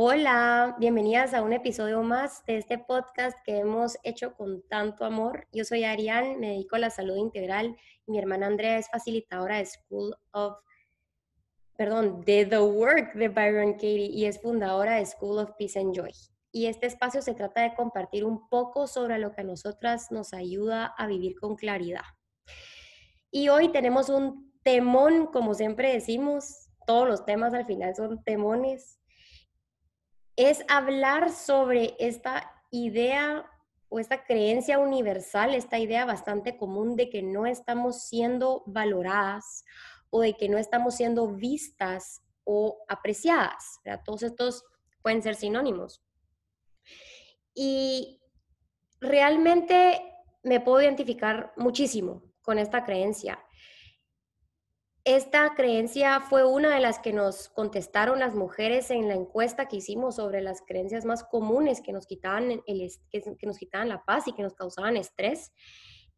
Hola, bienvenidas a un episodio más de este podcast que hemos hecho con tanto amor. Yo soy Ariane, me dedico a la salud integral mi hermana Andrea es facilitadora de School of, perdón, de The Work de Byron Katie y es fundadora de School of Peace and Joy. Y este espacio se trata de compartir un poco sobre lo que a nosotras nos ayuda a vivir con claridad. Y hoy tenemos un temón, como siempre decimos, todos los temas al final son temones es hablar sobre esta idea o esta creencia universal, esta idea bastante común de que no estamos siendo valoradas o de que no estamos siendo vistas o apreciadas. Todos estos pueden ser sinónimos. Y realmente me puedo identificar muchísimo con esta creencia. Esta creencia fue una de las que nos contestaron las mujeres en la encuesta que hicimos sobre las creencias más comunes que nos quitaban, el, que nos quitaban la paz y que nos causaban estrés.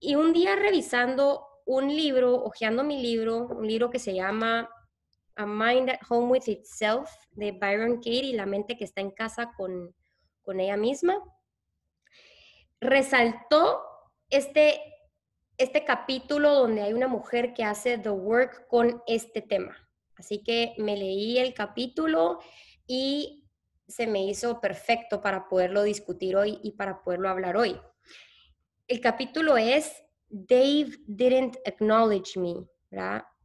Y un día revisando un libro, hojeando mi libro, un libro que se llama A Mind at Home with Itself de Byron Katie, La mente que está en casa con, con ella misma, resaltó este este capítulo donde hay una mujer que hace the work con este tema. Así que me leí el capítulo y se me hizo perfecto para poderlo discutir hoy y para poderlo hablar hoy. El capítulo es Dave didn't acknowledge me.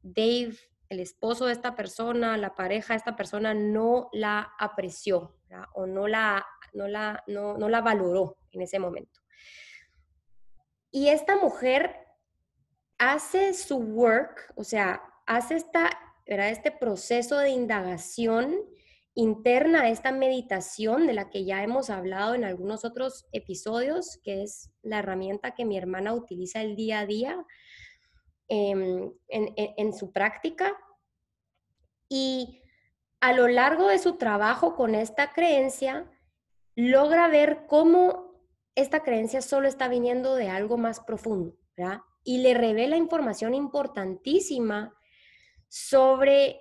Dave, el esposo de esta persona, la pareja de esta persona no la apreció o no la, no, la, no, no la valoró en ese momento. Y esta mujer hace su work, o sea, hace esta, este proceso de indagación interna, esta meditación de la que ya hemos hablado en algunos otros episodios, que es la herramienta que mi hermana utiliza el día a día em, en su práctica. Y a lo largo de su trabajo con esta creencia, logra ver cómo esta creencia solo está viniendo de algo más profundo, ¿verdad? Y le revela información importantísima sobre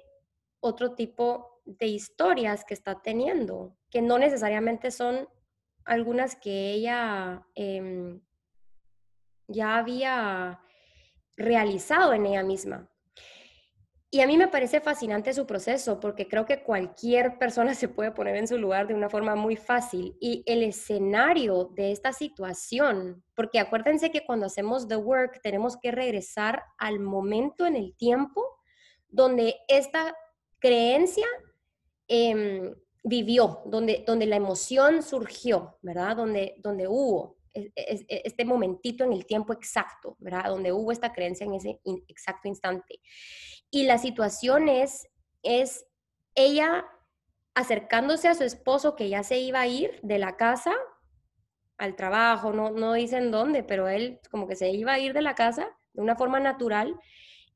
otro tipo de historias que está teniendo, que no necesariamente son algunas que ella em, ya había realizado en ella misma. Y a mí me parece fascinante su proceso porque creo que cualquier persona se puede poner en su lugar de una forma muy fácil. Y el escenario de esta situación, porque acuérdense que cuando hacemos the work tenemos que regresar al momento en el tiempo donde esta creencia em, vivió, donde, donde la emoción surgió, ¿verdad? Donde, donde hubo este momentito en el tiempo exacto, ¿verdad? Donde hubo esta creencia en ese exacto instante. Y la situación es, es ella acercándose a su esposo que ya se iba a ir de la casa al trabajo, no, no dicen dónde, pero él como que se iba a ir de la casa de una forma natural.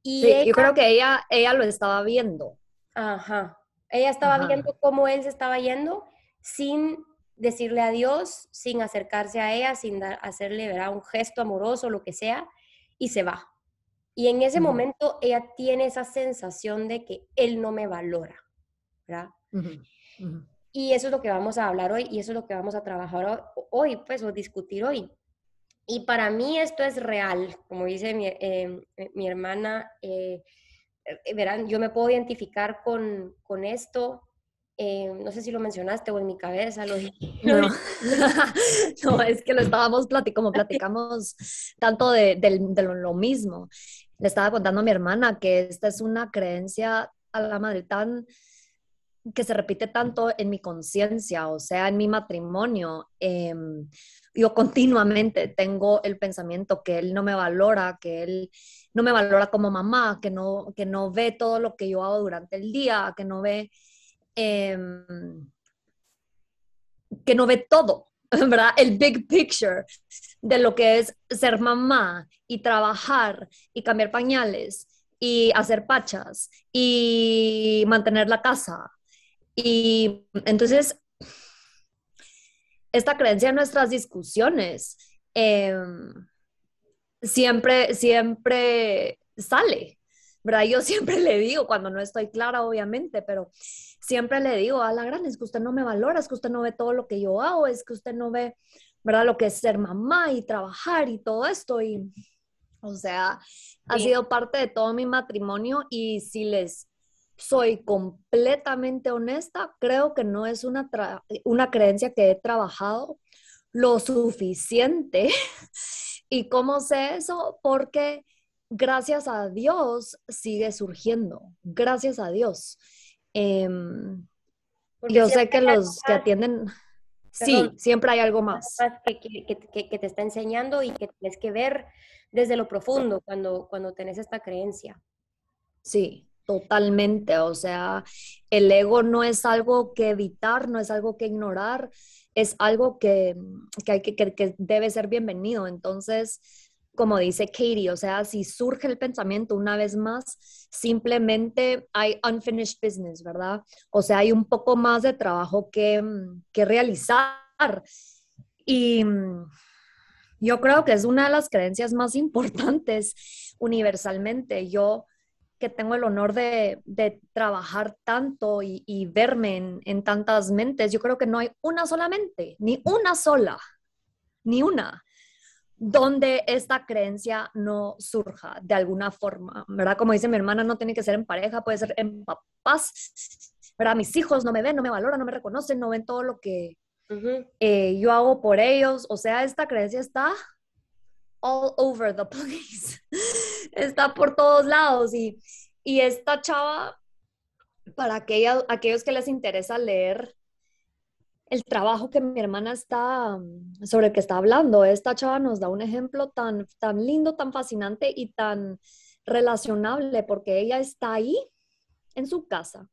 Y yo creo que ella, ella lo estaba viendo. Ajá. Ella estaba viendo cómo él se estaba yendo sin decirle adiós, sin acercarse a ella, sin hacerle ¿verdad? un gesto amoroso, lo que sea, y se va. Y en ese momento ella tiene esa sensación de que él no me valora, ¿verdad? Y eso es lo que vamos a hablar hoy y eso es lo que vamos a trabajar hoy, pues, o discutir hoy. Y para mí esto es real, como dice mi, em, eh, mi hermana, eh, eh, verán, yo me puedo identificar con, con esto. no sé si lo mencionaste o en mi cabeza lo No, no es que lo estábamos platicando, como platicamos tanto de, de, de, lo mismo le estaba contando a mi hermana que esta es una creencia a la madre tan que se repite tanto en mi conciencia, o sea, en mi matrimonio. Em, yo continuamente tengo el pensamiento que él no me valora, que él no me valora como mamá, que no, que no ve todo lo que yo hago durante el día, que no ve, em, que no ve todo, ¿verdad? El big picture de lo que es ser mamá y trabajar y cambiar pañales y hacer pachas y mantener la casa. Y entonces, esta creencia en nuestras discusiones em, siempre, siempre sale, ¿verdad? Yo siempre le digo, cuando no estoy clara, obviamente, pero siempre le digo, a la gran, es que usted no me valora, es que usted no ve todo lo que yo hago, es que usted no ve, ¿verdad? Lo que es ser mamá y trabajar y todo esto. Y, o sea, ha sido parte de todo mi matrimonio y si les soy completamente honesta, creo que no es una, una creencia que he trabajado lo suficiente. ¿Y cómo sé eso? Porque gracias a Dios sigue surgiendo, gracias a Dios. Em, yo sé que los que atienden, sí, siempre hay algo más. Que, te está enseñando y que tienes que ver desde lo profundo cuando, cuando tenés esta creencia. Sí, totalmente. O sea, el ego no es algo que evitar, no es algo que ignorar, es algo que, hay que debe ser bienvenido. Entonces, como dice Katie, o sea, si surge el pensamiento una vez más, simplemente hay unfinished business, ¿verdad? O sea, hay un poco más de trabajo que, que realizar. Y yo creo que es una de las creencias más importantes universalmente. Yo que tengo el honor de, trabajar tanto y, y verme en, en tantas mentes, yo creo que no hay una sola mente, ni una sola, ni una donde esta creencia no surja de alguna forma, ¿verdad? Como dice mi hermana, no tiene que ser en pareja, puede ser en papás, ¿verdad? Mis hijos no me ven, no me valoran, no me reconocen, no ven todo lo que eh, yo hago por ellos, o sea, esta creencia está all over the place, está por todos lados y, y esta chava, para aquellos que les interesa leer el trabajo que mi hermana está, mm, sobre el que está hablando. Esta chava nos da un ejemplo tan, tan lindo, tan fascinante y tan relacionable porque ella está ahí en su casa.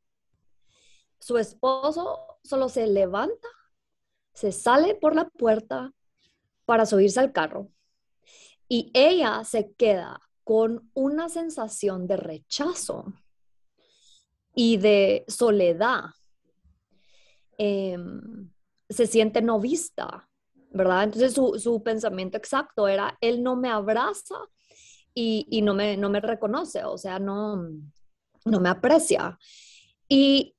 Su esposo solo se levanta, se sale por la puerta para subirse al carro y ella se queda con una sensación de rechazo y de soledad Em, se siente no vista, ¿verdad? Entonces su, pensamiento exacto era, él no me abraza y, no, me, no me reconoce, o sea, no, no me aprecia. Y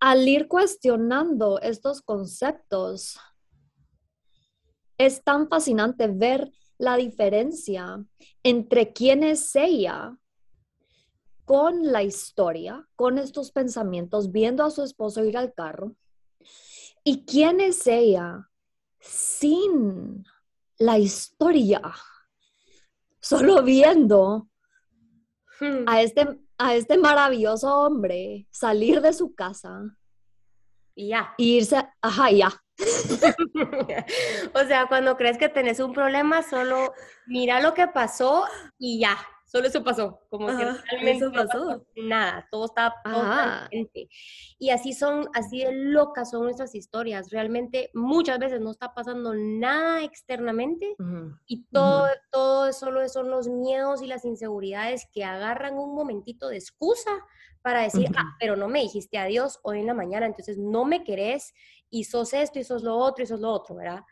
al ir cuestionando estos conceptos, es tan fascinante ver la diferencia entre quién es ella con la historia, con estos pensamientos, viendo a su esposo ir al carro. ¿Y quién es ella sin la historia? Solo viendo hmm. a este, a este maravilloso hombre salir de su casa. Y ya. irse, ajá, ya. o sea, cuando crees que tenés un problema, solo mira lo que pasó y ya, solo eso pasó, como que realmente no pasó nada, todo estaba totalmente. Y así son, así de locas son nuestras historias, realmente muchas veces no está pasando nada externamente y todo, todo solo son los miedos y las inseguridades que agarran un momentito de excusa para decir, ah, pero no me dijiste adiós hoy en la mañana, entonces no me querés y sos esto y sos lo otro y sos lo otro, ¿verdad?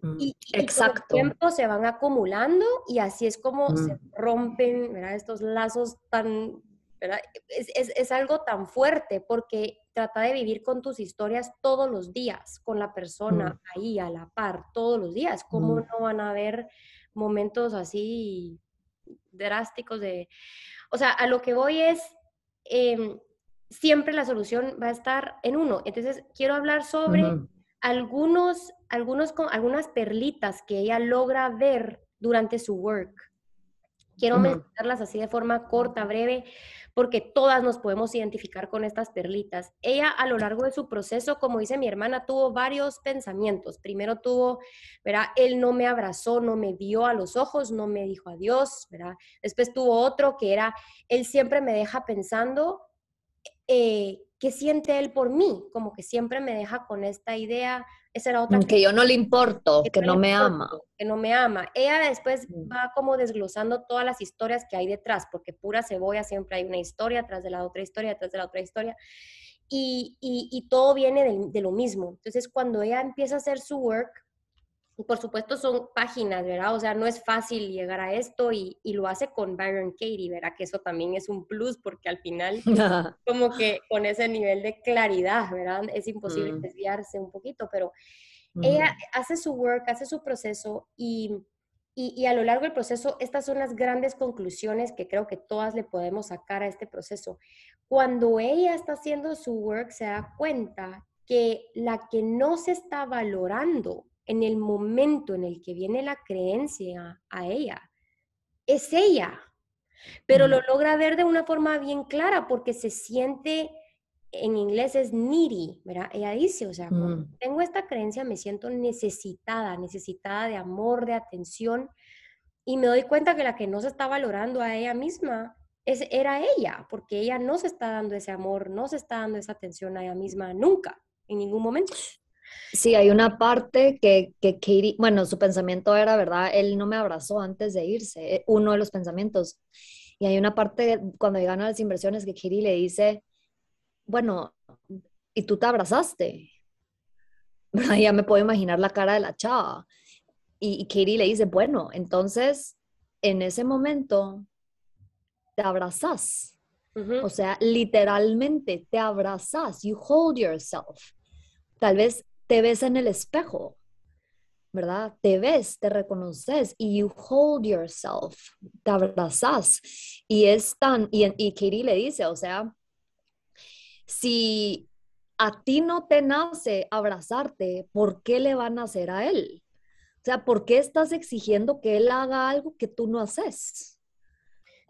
Mm, y, Exacto. con el tiempo se van acumulando y así es como se rompen estos lazos tan, Es, es, es, algo tan fuerte porque trata de vivir con tus historias todos los días, con la persona mm. ahí a la par, todos los días. ¿Cómo mm. no van a haber momentos así drásticos de... O sea, a lo que voy es, em, siempre la solución va a estar en uno. Entonces, quiero hablar sobre algunos, algunos, algunas perlitas que ella logra ver durante su work. Quiero mencionarlas así de forma corta, breve, porque todas nos podemos identificar con estas perlitas. Ella a lo largo de su proceso, como dice mi hermana, tuvo varios pensamientos. Primero tuvo, ¿verdad? Él no me abrazó, no me vio a los ojos, no me dijo adiós, ¿verdad? Después tuvo otro que era, él siempre me deja pensando eh, ¿qué siente él por mí? Como que siempre me deja con esta idea, esa era otra. Que, yo no le importo, que, no, me ama. Que no me ama. Ella después mm. va como desglosando todas las historias que hay detrás, porque pura cebolla siempre hay una historia tras de la otra historia, tras de la otra historia. Y, y, todo viene de, de, lo mismo. Entonces, cuando ella empieza a hacer su work, por supuesto son páginas, ¿verdad? O sea, no es fácil llegar a esto y, lo hace con Byron Katie, ¿verdad? Que eso también es un plus porque al final como que con ese nivel de claridad, ¿verdad? Es imposible mm. desviarse un poquito, pero ella hace su work, hace su proceso y, y, a lo largo del proceso, estas son las grandes conclusiones que creo que todas le podemos sacar a este proceso. Cuando ella está haciendo su work, se da cuenta que la que no se está valorando en el momento en el que viene la creencia a ella, es ella. Pero lo logra ver de una forma bien clara porque se siente, en inglés es needy, ¿verdad? Ella dice, o sea, tengo esta creencia me siento necesitada, necesitada de amor, de atención, y me doy cuenta que la que no se está valorando a ella misma es, era ella, porque ella no se está dando ese amor, no se está dando esa atención a ella misma nunca, en ningún momento. Sí, hay una parte que, que Katie, bueno, su pensamiento era, ¿verdad? Él no me abrazó antes de irse, eh, uno de los pensamientos. Y hay una parte cuando llegan a las inversiones que Katie le dice, bueno, ¿y tú te abrazaste? Ya me puedo imaginar la cara de la chava. Y, y Katie le dice, bueno, entonces, en ese momento, te abrazas. O sea, literalmente te abrazas, you hold yourself. Tal vez te ves en el espejo, ¿verdad? Te ves, te reconoces y you hold yourself, te abrazas. Y es tan, y, y Katie le dice, o sea, si a ti no te nace abrazarte, ¿por qué le van a hacer a él? O sea, ¿por qué estás exigiendo que él haga algo que tú no haces?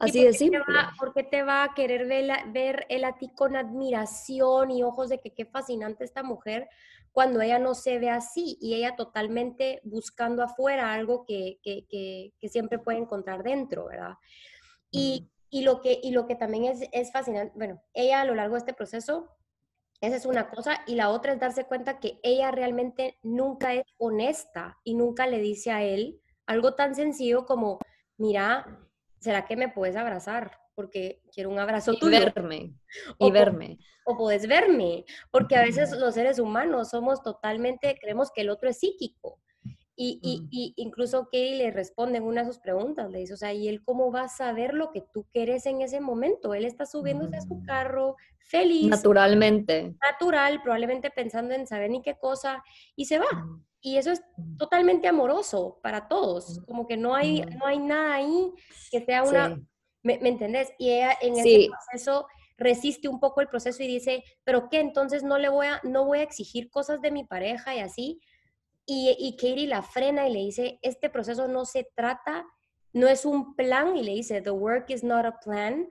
Así de simple. ¿Por qué te va a querer ver, ver él a ti con admiración y ojos de que qué fascinante esta mujer? Cuando ella no se ve así y ella totalmente buscando afuera algo que, siempre puede encontrar dentro, ¿verdad? Y, lo, que, y lo que también es, es fascinante, bueno, ella a lo largo de este proceso, esa es una cosa, y la otra es darse cuenta que ella realmente nunca es honesta y nunca le dice a él algo tan sencillo como, mira, ¿será que me puedes abrazar? Porque quiero un abrazo y Verme, y verme. O puedes verme, porque a veces los seres humanos somos totalmente, creemos que el otro es psíquico. Y, y, incluso Katie le responde en una de sus preguntas, le dice, o sea, ¿y él cómo va a saber lo que tú quieres en ese momento? Él está subiéndose a su carro, feliz. Naturalmente. Natural, probablemente pensando en saber ni qué cosa, y se va. Y eso es totalmente amoroso para todos, como que no hay, no hay nada ahí que sea una, ¿Me, entendés? Y ella en ese proceso resiste un poco el proceso y dice, pero ¿qué? Entonces no le voy a, no voy a exigir cosas de mi pareja y así. Y, y Katie la frena y le dice, este proceso no se trata, no es un plan, y le dice, the work is not a plan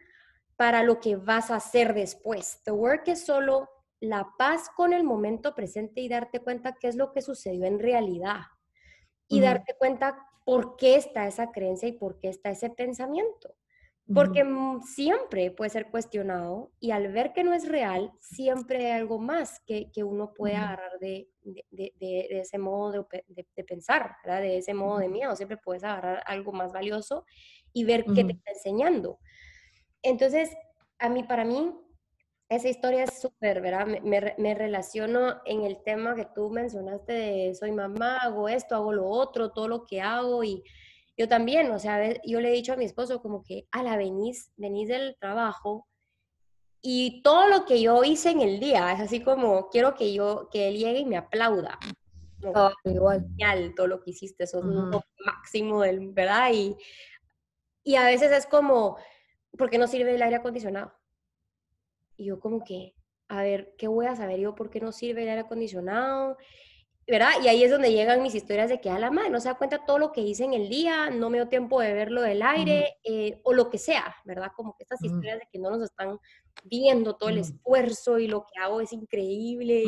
para lo que vas a hacer después. The work es solo la paz con el momento presente y darte cuenta qué es lo que sucedió en realidad. Y darte cuenta por qué está esa creencia y por qué está ese pensamiento. Porque siempre puede ser cuestionado y al ver que no es real, siempre hay algo más que, que uno puede agarrar de, de, de, ese modo de, pensar, ¿verdad? de ese modo de miedo. Siempre puedes agarrar algo más valioso y ver qué te está enseñando. Entonces, a mí, para mí, esa historia es súper, ¿verdad? Me, me, me, relaciono en el tema que tú mencionaste de soy mamá, hago esto, hago lo otro, todo lo que hago y yo también, o sea, yo le he dicho a mi esposo como que, a la venís, venís del trabajo y todo lo que yo hice en el día es así como, quiero que yo, que él llegue y me aplauda. Oh, igual. Genial, todo lo que hiciste, eso es lo máximo del, ¿verdad? Y, y a veces es como, ¿por qué no sirve el aire acondicionado? Y yo como que, a ver, ¿qué voy a saber yo por qué no sirve el aire acondicionado? ¿Verdad? Y ahí es donde llegan mis historias de que a la madre no se da cuenta todo lo que hice en el día, no me dio tiempo de verlo del aire eh, o lo que sea, ¿verdad? Como que estas historias de que no nos están viendo todo el esfuerzo y lo que hago es increíble.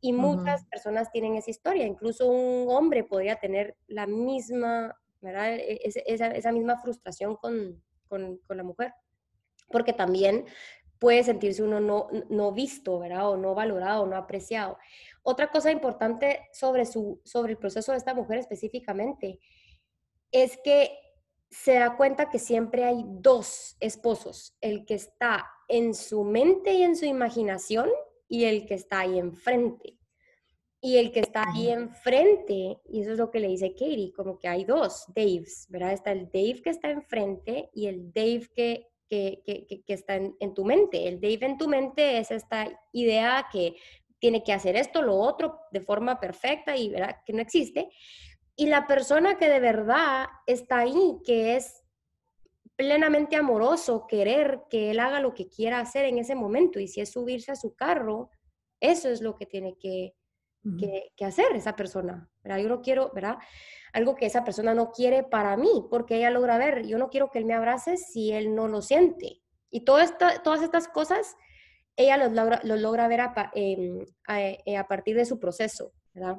Y, muchas personas tienen esa historia, incluso un hombre podría tener la misma, ¿verdad? E, esa, esa misma frustración con, con, con la mujer, porque también puede sentirse uno no, no visto, ¿verdad? O no valorado, no apreciado. Otra cosa importante sobre, su, sobre el proceso de esta mujer específicamente es que se da cuenta que siempre hay dos esposos, el que está en su mente y en su imaginación y el que está ahí enfrente. y el que está ahí enfrente, y eso es lo que le dice Katie, como que hay dos Daves, ¿verdad? Está el Dave que está enfrente y el Dave que, que, que, que está en, en, tu mente. El Dave en tu mente es esta idea que tiene que hacer esto, lo otro, de forma perfecta y ¿verdad? que no existe. Y la persona que de verdad está ahí, que es plenamente amoroso, querer que él haga lo que quiera hacer en ese momento, y si es subirse a su carro, eso es lo que tiene que que, hacer esa persona. ¿verdad? Yo no quiero, ¿verdad? Algo que esa persona no quiere para mí, porque ella logra ver, yo no quiero que él me abrace si él no lo siente. Y todo todas estas cosas, ella los logra, los logra ver a, em, eh, a, partir de su proceso, ¿verdad?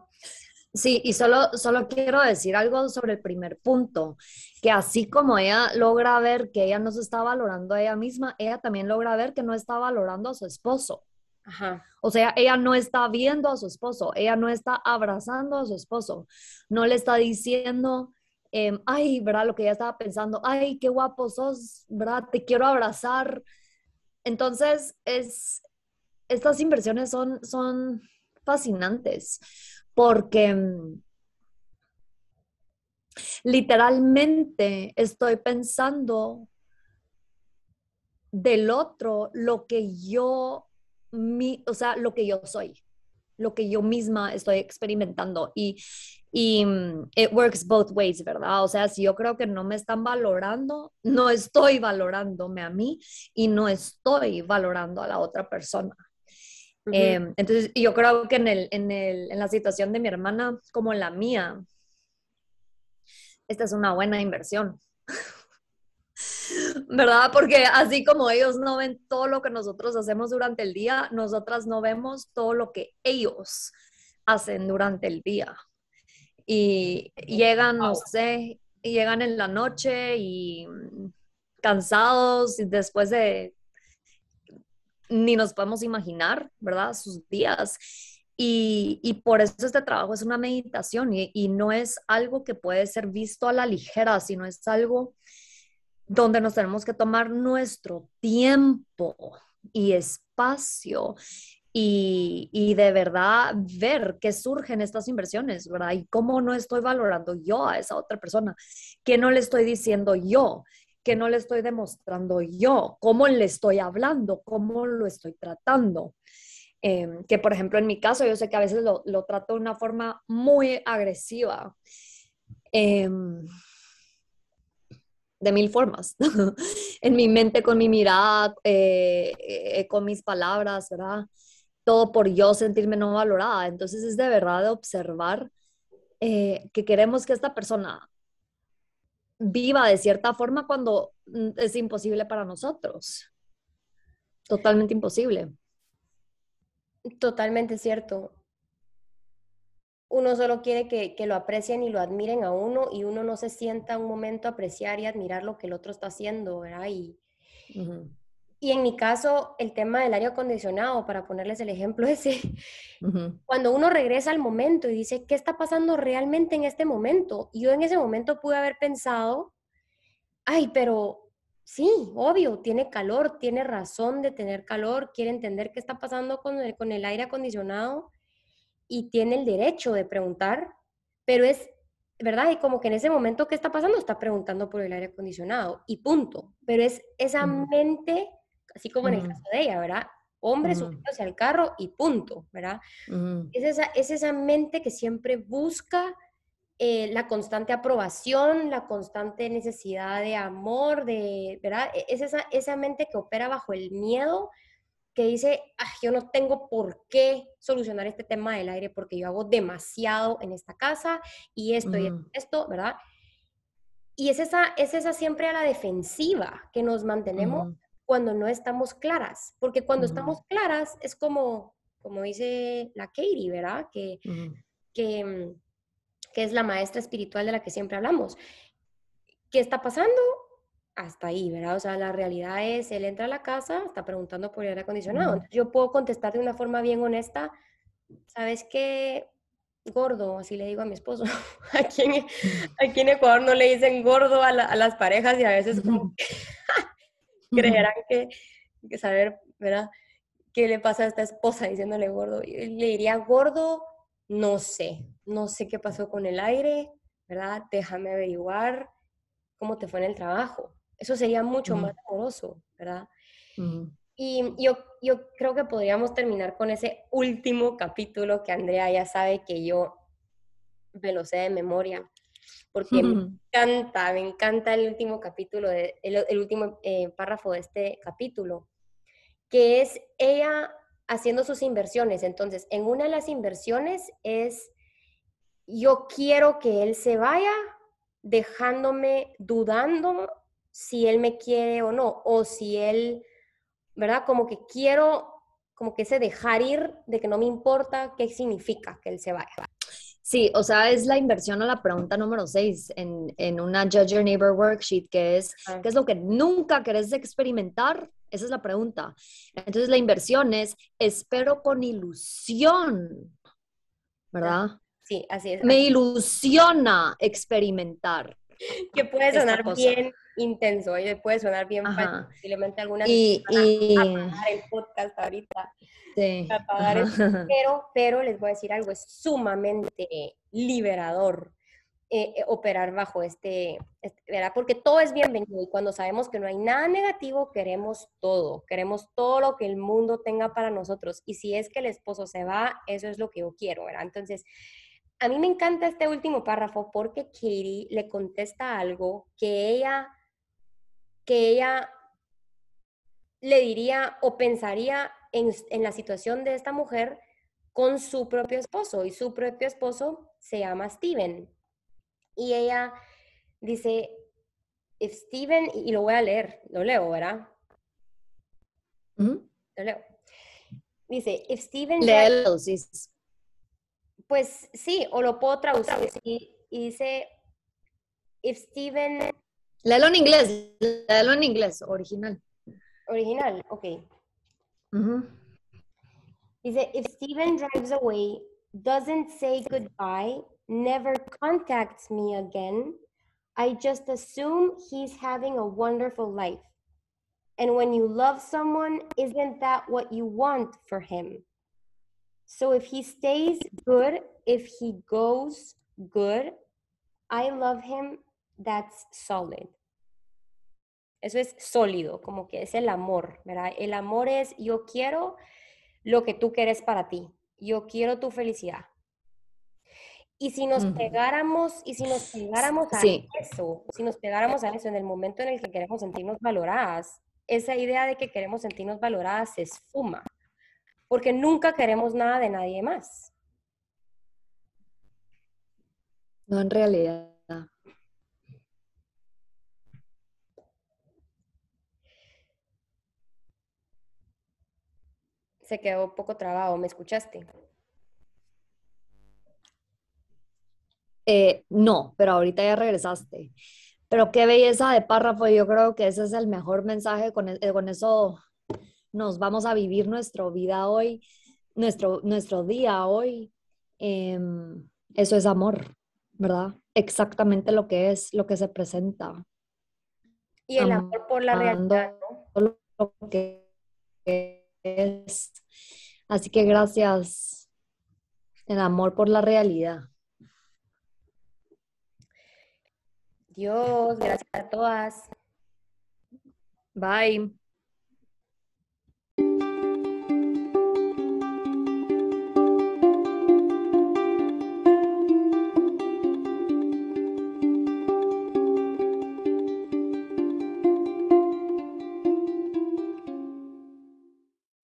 Sí, y solo, solo quiero decir algo sobre el primer punto, que así como ella logra ver que ella no se está valorando a ella misma, ella también logra ver que no está valorando a su esposo. O sea, ella no está viendo a su esposo, ella no está abrazando a su esposo, no le está diciendo, em, ay, ¿verdad? Lo que ella estaba pensando, ay, qué guapo sos, ¿verdad? Te quiero abrazar. Entonces, es, estas inversiones son, son fascinantes porque mm, literalmente estoy pensando del otro lo que yo mi, o sea, lo que yo soy, lo que yo misma estoy experimentando. Y, y mm, it works both ways, ¿verdad? O sea, si yo creo que no me están valorando, no estoy valorándome a mí y no estoy valorando a la otra persona. Em, entonces, yo creo que en, el, en, el, en la situación de mi hermana como en la mía, esta es una buena inversión. ¿verdad? Porque así como ellos no ven todo lo que nosotros hacemos durante el día, nosotras no vemos todo lo que ellos hacen durante el día. Y llegan, no sé, llegan en la noche y cansados y después de ni nos podemos imaginar, ¿verdad? Sus días. Y, por eso este trabajo es una meditación y, y, no es algo que puede ser visto a la ligera, sino es algo donde nos tenemos que tomar nuestro tiempo y espacio y, de verdad ver qué surgen estas inversiones, ¿verdad? Y cómo no estoy valorando yo a esa otra persona, qué no le estoy diciendo yo, qué no le estoy demostrando yo, cómo le estoy hablando, cómo lo estoy tratando. Em, que por ejemplo en mi caso yo sé que a veces lo, trato de una forma muy agresiva. Em, de mil formas, en mi mente, con mi mirada, eh, eh, con mis palabras, ¿verdad? Todo por yo sentirme no valorada. Entonces es de verdad de observar eh, que queremos que esta persona viva de cierta forma cuando mm, es imposible para nosotros. Totalmente imposible. Totalmente cierto uno solo quiere que, lo aprecien y lo admiren a uno y uno no se sienta un momento a apreciar y admirar lo que el otro está haciendo, ¿verdad? Y, y en mi caso, el tema del aire acondicionado, para ponerles el ejemplo ese, cuando uno regresa al momento y dice, ¿qué está pasando realmente en este momento? Yo en ese momento pude haber pensado, ay, pero sí, obvio, tiene calor, tiene razón de tener calor, quiere entender qué está pasando con el, con el aire acondicionado y tiene el derecho de preguntar, pero es, ¿verdad? Y como que en ese momento, ¿qué está pasando? Está preguntando por el aire acondicionado y punto. Pero es esa mente, así como en el caso de ella, ¿verdad? Hombre subiéndose al carro y punto, ¿verdad? es, esa, es esa mente que siempre busca eh, la constante aprobación, la constante necesidad de amor, de, ¿verdad? E, es esa, esa mente que opera bajo el miedo que dice, yo no tengo por qué solucionar este tema del aire porque yo hago demasiado en esta casa y esto y esto, ¿verdad? Y es esa, es esa siempre a la defensiva que nos mantenemos cuando no estamos claras, porque cuando estamos claras es como, como dice la Katie, ¿verdad? Que, que, mm, que es la maestra espiritual de la que siempre hablamos. ¿Qué está pasando? hasta ahí, ¿verdad? O sea, la realidad es, él entra a la casa, está preguntando por el aire acondicionado. yo puedo contestar de una forma bien honesta, ¿sabes qué? Gordo, así le digo a mi esposo. aquí, en, aquí en Ecuador no le dicen gordo a, las parejas y a veces como creerán que, que saber, ¿verdad? ¿Qué le pasa a esta esposa diciéndole gordo? Y le diría, gordo, no sé, no sé qué pasó con el aire, ¿verdad? Déjame averiguar cómo te fue en el trabajo. Eso sería mucho más amoroso, ¿verdad? Y yo, yo creo que podríamos terminar con ese último capítulo que Andrea ya sabe que yo me lo sé de memoria, porque me encanta, me encanta el último capítulo, de, el, último eh, párrafo de este capítulo, que es ella haciendo sus inversiones. Entonces, en una de las inversiones es, yo quiero que él se vaya dejándome dudando si él me quiere o no, o si él, ¿verdad? Como que quiero, como que ese dejar ir de que no me importa qué significa que él se vaya. Sí, o sea, es la inversión a la pregunta número 6 en, en, una Judge Your Neighbor Worksheet, que es, ah. ¿qué es lo que nunca querés experimentar? Esa es la pregunta. Entonces, la inversión es, espero con ilusión, ¿verdad? Sí, así es. Me ilusiona experimentar. Que puede sonar bien intenso, puede sonar bien fácil, posiblemente algunas y, y... el podcast ahorita. Sí. pero, pero les voy a decir algo, es sumamente liberador eh, eh, operar bajo este, este, ¿verdad? Porque todo es bienvenido y cuando sabemos que no hay nada negativo, queremos todo, queremos todo lo que el mundo tenga para nosotros. Y si es que el esposo se va, eso es lo que yo quiero, ¿verdad? Entonces, a mí me encanta este último párrafo porque Katie le contesta algo que ella, que ella le diría o pensaría en, en la situación de esta mujer con su propio esposo y su propio esposo se llama Steven. Y ella dice, if Steven, y lo voy a leer, lo leo, ¿verdad? Lo leo. Dice, if Steven... Léelo, sí. Pues sí, o lo puedo traducir. Y, dice, if Steven... Léelo en inglés, léelo en inglés, original. Original, ok. Dice, if Steven drives away, doesn't say goodbye, never contacts me again, I just assume he's having a wonderful life. And when you love someone, isn't that what you want for him? So if he stays good, if he goes good, I love him, that's solid. Eso es sólido, como que es el amor, ¿verdad? El amor es yo quiero lo que tú quieres para ti, yo quiero tu felicidad. Y si nos pegáramos, y si nos pegáramos a eso, si nos pegáramos a eso en el momento en el que queremos sentirnos valoradas, esa idea de que queremos sentirnos valoradas se esfuma, porque nunca queremos nada de nadie más. No, en realidad. Se quedó poco trabado, ¿me escuchaste? Eh, no, pero ahorita ya regresaste. Pero qué belleza de párrafo, yo creo que ese es el mejor mensaje, con, e, con eso nos vamos a vivir nuestra vida hoy, nuestro, nuestro día hoy. Em, eso es amor, ¿verdad? Exactamente lo que es, lo que se presenta. Y el amor por la realidad, ¿no? Lo que es. Así que gracias. El amor por la realidad. Dios, gracias a todas. Bye.